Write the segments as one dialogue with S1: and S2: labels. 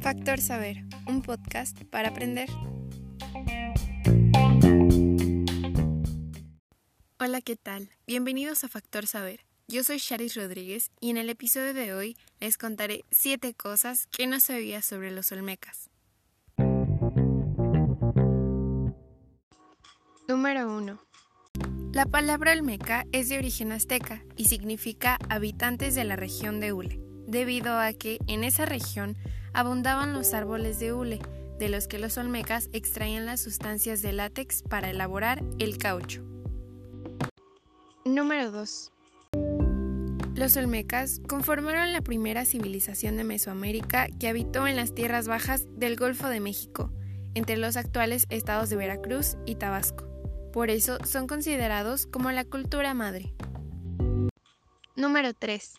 S1: Factor Saber, un podcast para aprender. Hola, ¿qué tal? Bienvenidos a Factor Saber. Yo soy Charis Rodríguez y en el episodio de hoy les contaré 7 cosas que no sabía sobre los Olmecas. Número 1. La palabra Olmeca es de origen azteca y significa habitantes de la región de Hule, debido a que en esa región abundaban los árboles de hule, de los que los olmecas extraían las sustancias de látex para elaborar el caucho. Número 2. Los olmecas conformaron la primera civilización de Mesoamérica que habitó en las tierras bajas del Golfo de México, entre los actuales estados de Veracruz y Tabasco. Por eso son considerados como la cultura madre. Número 3.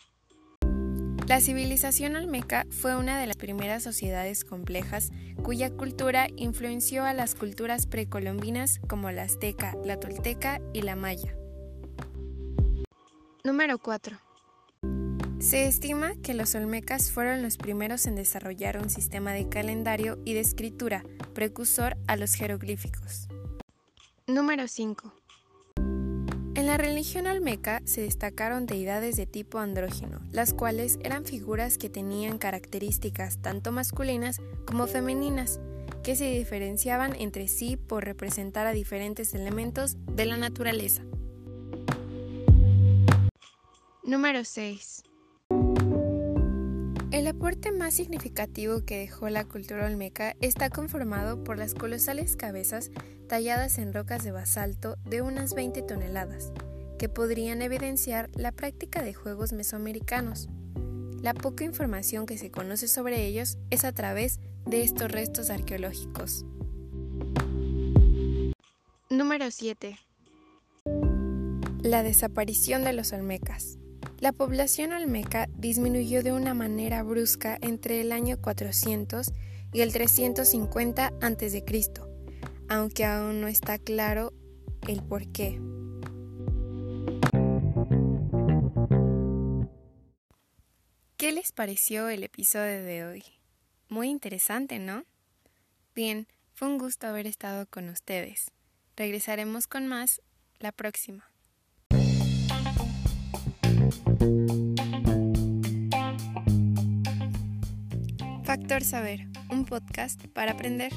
S1: La civilización olmeca fue una de las primeras sociedades complejas cuya cultura influenció a las culturas precolombinas como la azteca, la tolteca y la maya. Número 4. Se estima que los olmecas fueron los primeros en desarrollar un sistema de calendario y de escritura precursor a los jeroglíficos. Número 5. En la religión olmeca se destacaron deidades de tipo andrógino, las cuales eran figuras que tenían características tanto masculinas como femeninas, que se diferenciaban entre sí por representar a diferentes elementos de la naturaleza. Número 6. El aporte más significativo que dejó la cultura olmeca está conformado por las colosales cabezas talladas en rocas de basalto de unas 20 toneladas, que podrían evidenciar la práctica de juegos mesoamericanos. La poca información que se conoce sobre ellos es a través de estos restos arqueológicos. Número 7. La desaparición de los olmecas. La población olmeca disminuyó de una manera brusca entre el año 400 y el 350 a.C., aunque aún no está claro el por qué. ¿Qué les pareció el episodio de hoy? Muy interesante, ¿no? Bien, fue un gusto haber estado con ustedes. Regresaremos con más la próxima. Factor Saber, un podcast para aprender.